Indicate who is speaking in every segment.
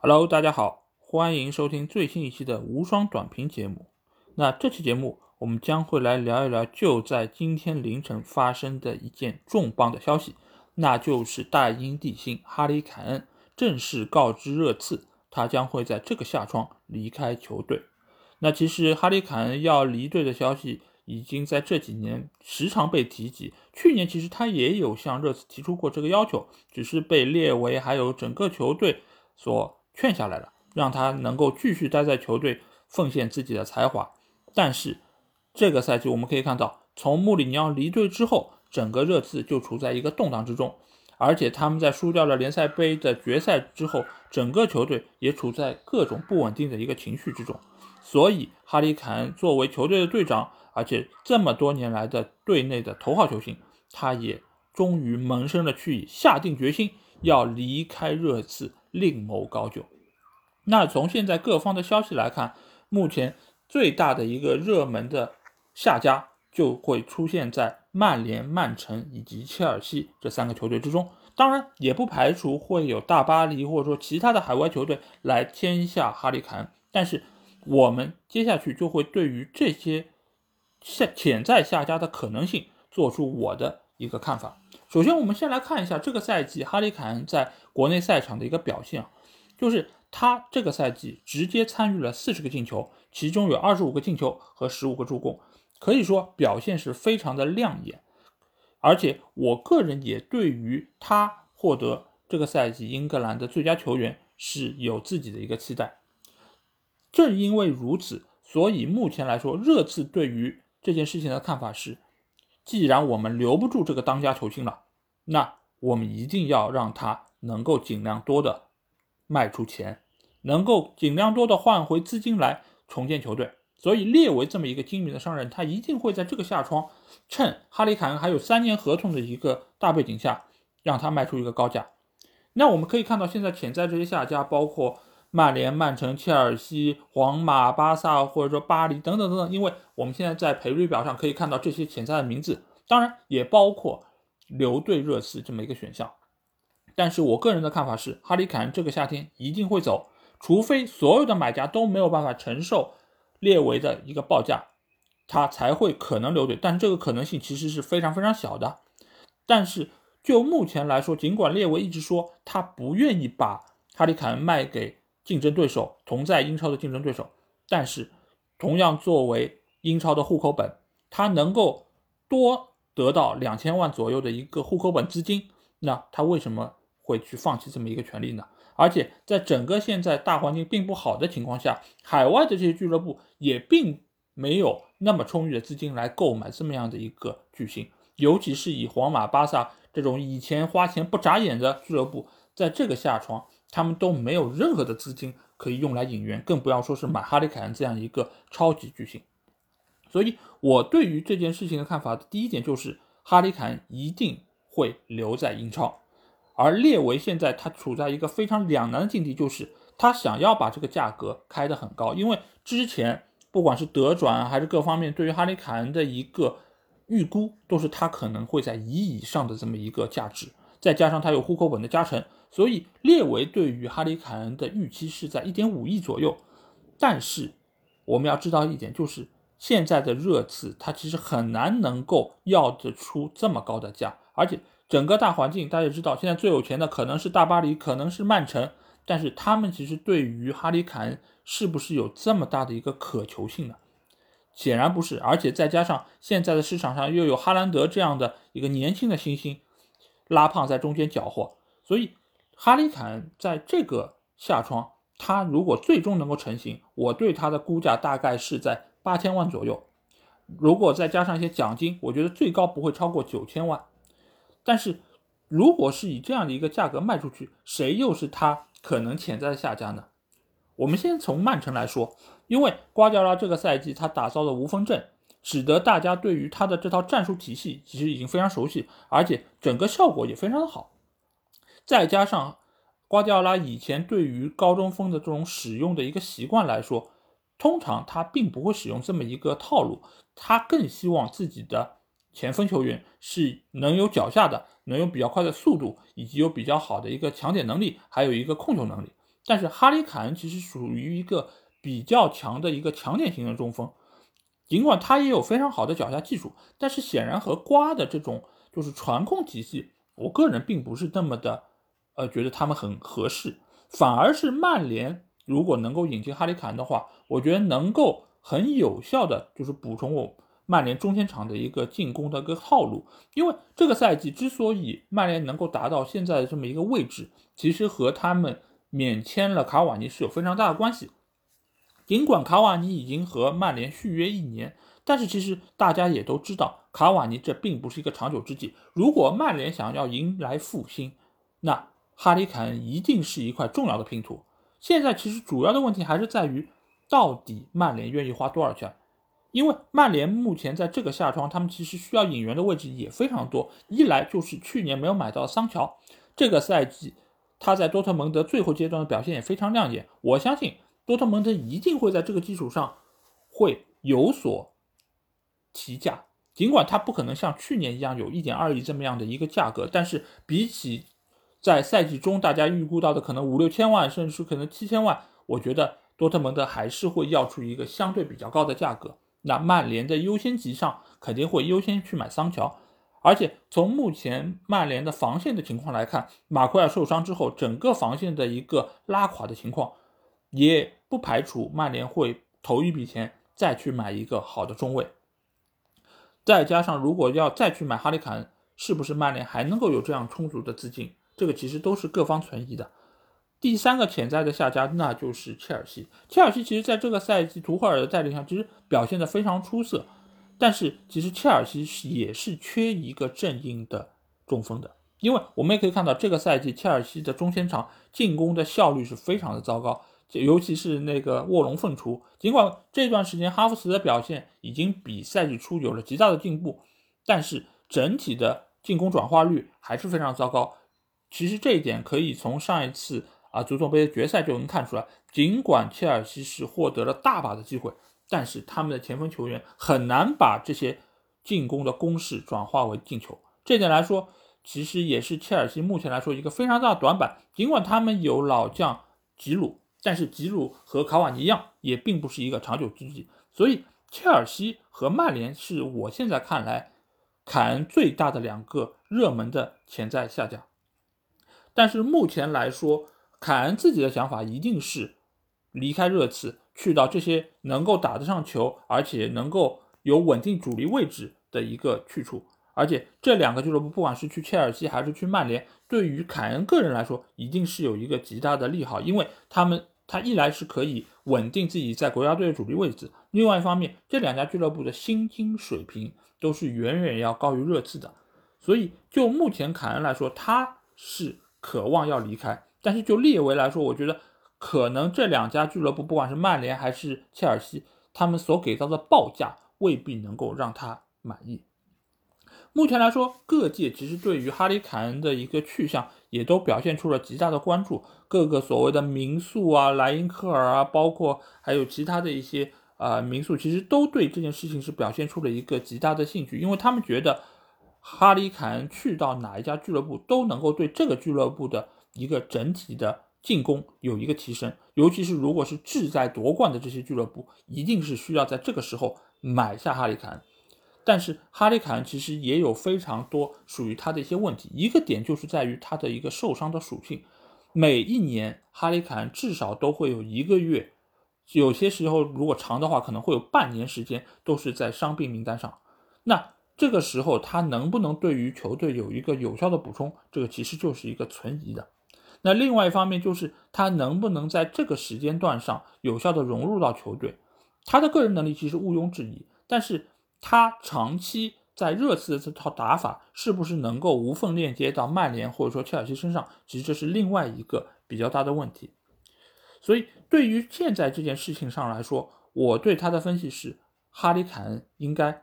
Speaker 1: Hello，大家好，欢迎收听最新一期的无双短评节目。那这期节目我们将会来聊一聊就在今天凌晨发生的一件重磅的消息，那就是大英帝星哈里凯恩正式告知热刺，他将会在这个夏窗离开球队。那其实哈里凯恩要离队的消息已经在这几年时常被提及，去年其实他也有向热刺提出过这个要求，只是被列为还有整个球队所。劝下来了，让他能够继续待在球队，奉献自己的才华。但是这个赛季我们可以看到，从穆里尼奥离队之后，整个热刺就处在一个动荡之中，而且他们在输掉了联赛杯的决赛之后，整个球队也处在各种不稳定的一个情绪之中。所以，哈里凯恩作为球队的队长，而且这么多年来的队内的头号球星，他也终于萌生了去意，下定决心要离开热刺。另谋高就。那从现在各方的消息来看，目前最大的一个热门的下家就会出现在曼联、曼城以及切尔西这三个球队之中。当然，也不排除会有大巴黎或者说其他的海外球队来签下哈里凯恩。但是，我们接下去就会对于这些下潜在下家的可能性做出我的一个看法。首先，我们先来看一下这个赛季哈里凯恩在国内赛场的一个表现，就是他这个赛季直接参与了四十个进球，其中有二十五个进球和十五个助攻，可以说表现是非常的亮眼。而且我个人也对于他获得这个赛季英格兰的最佳球员是有自己的一个期待。正因为如此，所以目前来说，热刺对于这件事情的看法是。既然我们留不住这个当家球星了，那我们一定要让他能够尽量多的卖出钱，能够尽量多的换回资金来重建球队。所以列为这么一个精明的商人，他一定会在这个下窗，趁哈里凯恩还有三年合同的一个大背景下，让他卖出一个高价。那我们可以看到，现在潜在这些下家，包括。曼联、曼城、切尔西、皇马、巴萨，或者说巴黎等等等等，因为我们现在在赔率表上可以看到这些潜在的名字，当然也包括留队热刺这么一个选项。但是我个人的看法是，哈里凯恩这个夏天一定会走，除非所有的买家都没有办法承受列维的一个报价，他才会可能留队。但这个可能性其实是非常非常小的。但是就目前来说，尽管列维一直说他不愿意把哈里凯恩卖给。竞争对手同在英超的竞争对手，但是同样作为英超的户口本，他能够多得到两千万左右的一个户口本资金，那他为什么会去放弃这么一个权利呢？而且在整个现在大环境并不好的情况下，海外的这些俱乐部也并没有那么充裕的资金来购买这么样的一个巨星，尤其是以皇马、巴萨这种以前花钱不眨眼的俱乐部，在这个下窗。他们都没有任何的资金可以用来引援，更不要说是买哈里凯恩这样一个超级巨星。所以，我对于这件事情的看法，第一点就是哈里凯恩一定会留在英超。而列维现在他处在一个非常两难的境地，就是他想要把这个价格开得很高，因为之前不管是德转还是各方面对于哈里凯恩的一个预估，都是他可能会在一以上的这么一个价值，再加上他有户口本的加成。所以列维对于哈里凯恩的预期是在一点五亿左右，但是我们要知道一点，就是现在的热刺他其实很难能够要得出这么高的价，而且整个大环境大家知道，现在最有钱的可能是大巴黎，可能是曼城，但是他们其实对于哈里凯恩是不是有这么大的一个渴求性呢？显然不是，而且再加上现在的市场上又有哈兰德这样的一个年轻的新星拉胖在中间搅和，所以。哈里凯恩在这个下窗，他如果最终能够成型，我对他的估价大概是在八千万左右。如果再加上一些奖金，我觉得最高不会超过九千万。但是，如果是以这样的一个价格卖出去，谁又是他可能潜在的下家呢？我们先从曼城来说，因为瓜迪奥拉这个赛季他打造的无锋阵，使得大家对于他的这套战术体系其实已经非常熟悉，而且整个效果也非常的好。再加上瓜迪奥拉以前对于高中锋的这种使用的一个习惯来说，通常他并不会使用这么一个套路，他更希望自己的前锋球员是能有脚下的，能有比较快的速度，以及有比较好的一个抢点能力，还有一个控球能力。但是哈里凯恩其实属于一个比较强的一个强点型的中锋，尽管他也有非常好的脚下技术，但是显然和瓜的这种就是传控体系，我个人并不是那么的，呃，觉得他们很合适。反而是曼联如果能够引进哈里凯恩的话，我觉得能够很有效的就是补充我曼联中前场的一个进攻的一个套路。因为这个赛季之所以曼联能够达到现在的这么一个位置，其实和他们。免签了卡瓦尼是有非常大的关系。尽管卡瓦尼已经和曼联续约一年，但是其实大家也都知道，卡瓦尼这并不是一个长久之计。如果曼联想要迎来复兴，那哈里凯恩一定是一块重要的拼图。现在其实主要的问题还是在于，到底曼联愿意花多少钱？因为曼联目前在这个夏窗，他们其实需要引援的位置也非常多。一来就是去年没有买到桑乔，这个赛季。他在多特蒙德最后阶段的表现也非常亮眼，我相信多特蒙德一定会在这个基础上会有所提价。尽管他不可能像去年一样有一点二亿这么样的一个价格，但是比起在赛季中大家预估到的可能五六千万，甚至是可能七千万，我觉得多特蒙德还是会要出一个相对比较高的价格。那曼联的优先级上肯定会优先去买桑乔。而且从目前曼联的防线的情况来看，马奎尔受伤之后，整个防线的一个拉垮的情况，也不排除曼联会投一笔钱再去买一个好的中卫。再加上如果要再去买哈里凯恩，是不是曼联还能够有这样充足的资金？这个其实都是各方存疑的。第三个潜在的下家，那就是切尔西。切尔西其实在这个赛季图赫尔的带领下，其实表现的非常出色。但是其实切尔西是也是缺一个正印的中锋的，因为我们也可以看到这个赛季切尔西的中前场进攻的效率是非常的糟糕，尤其是那个卧龙凤雏。尽管这段时间哈弗茨的表现已经比赛季初有了极大的进步，但是整体的进攻转化率还是非常糟糕。其实这一点可以从上一次啊足总杯决赛就能看出来，尽管切尔西是获得了大把的机会。但是他们的前锋球员很难把这些进攻的攻势转化为进球，这点来说，其实也是切尔西目前来说一个非常大的短板。尽管他们有老将吉鲁，但是吉鲁和卡瓦尼一样，也并不是一个长久之计。所以，切尔西和曼联是我现在看来凯恩最大的两个热门的潜在下家。但是目前来说，凯恩自己的想法一定是离开热刺。去到这些能够打得上球，而且能够有稳定主力位置的一个去处，而且这两个俱乐部，不管是去切尔西还是去曼联，对于凯恩个人来说，一定是有一个极大的利好，因为他们他一来是可以稳定自己在国家队的主力位置，另外一方面，这两家俱乐部的薪金水平都是远远要高于热刺的，所以就目前凯恩来说，他是渴望要离开，但是就列维来说，我觉得。可能这两家俱乐部，不管是曼联还是切尔西，他们所给到的报价未必能够让他满意。目前来说，各界其实对于哈里凯恩的一个去向，也都表现出了极大的关注。各个所谓的民宿啊、莱茵克尔啊，包括还有其他的一些啊民宿，其实都对这件事情是表现出了一个极大的兴趣，因为他们觉得哈里凯恩去到哪一家俱乐部，都能够对这个俱乐部的一个整体的。进攻有一个提升，尤其是如果是志在夺冠的这些俱乐部，一定是需要在这个时候买下哈里凯恩。但是哈里凯恩其实也有非常多属于他的一些问题，一个点就是在于他的一个受伤的属性。每一年哈里凯恩至少都会有一个月，有些时候如果长的话，可能会有半年时间都是在伤病名单上。那这个时候他能不能对于球队有一个有效的补充，这个其实就是一个存疑的。那另外一方面就是他能不能在这个时间段上有效的融入到球队，他的个人能力其实毋庸置疑，但是他长期在热刺的这套打法是不是能够无缝链接到曼联或者说切尔西身上，其实这是另外一个比较大的问题。所以对于现在这件事情上来说，我对他的分析是，哈里凯恩应该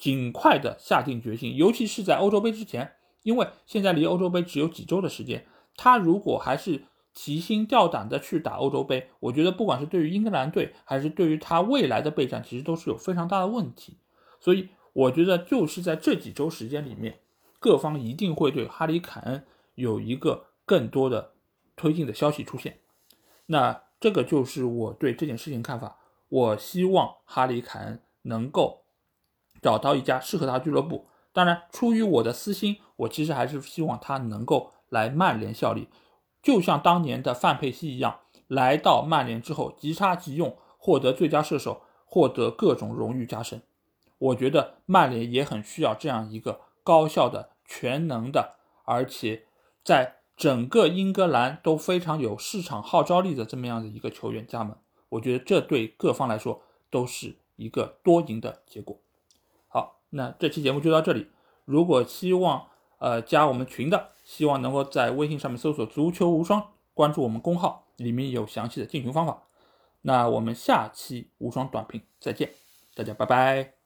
Speaker 1: 尽快的下定决心，尤其是在欧洲杯之前，因为现在离欧洲杯只有几周的时间。他如果还是提心吊胆的去打欧洲杯，我觉得不管是对于英格兰队，还是对于他未来的备战，其实都是有非常大的问题。所以我觉得就是在这几周时间里面，各方一定会对哈里凯恩有一个更多的推进的消息出现。那这个就是我对这件事情看法。我希望哈里凯恩能够找到一家适合他俱乐部。当然，出于我的私心，我其实还是希望他能够来曼联效力，就像当年的范佩西一样，来到曼联之后即插即用，获得最佳射手，获得各种荣誉加身。我觉得曼联也很需要这样一个高效的、全能的，而且在整个英格兰都非常有市场号召力的这么样的一个球员加盟。我觉得这对各方来说都是一个多赢的结果。好，那这期节目就到这里。如果希望呃加我们群的，希望能够在微信上面搜索“足球无双”，关注我们公号，里面有详细的进群方法。那我们下期无双短评再见，大家拜拜。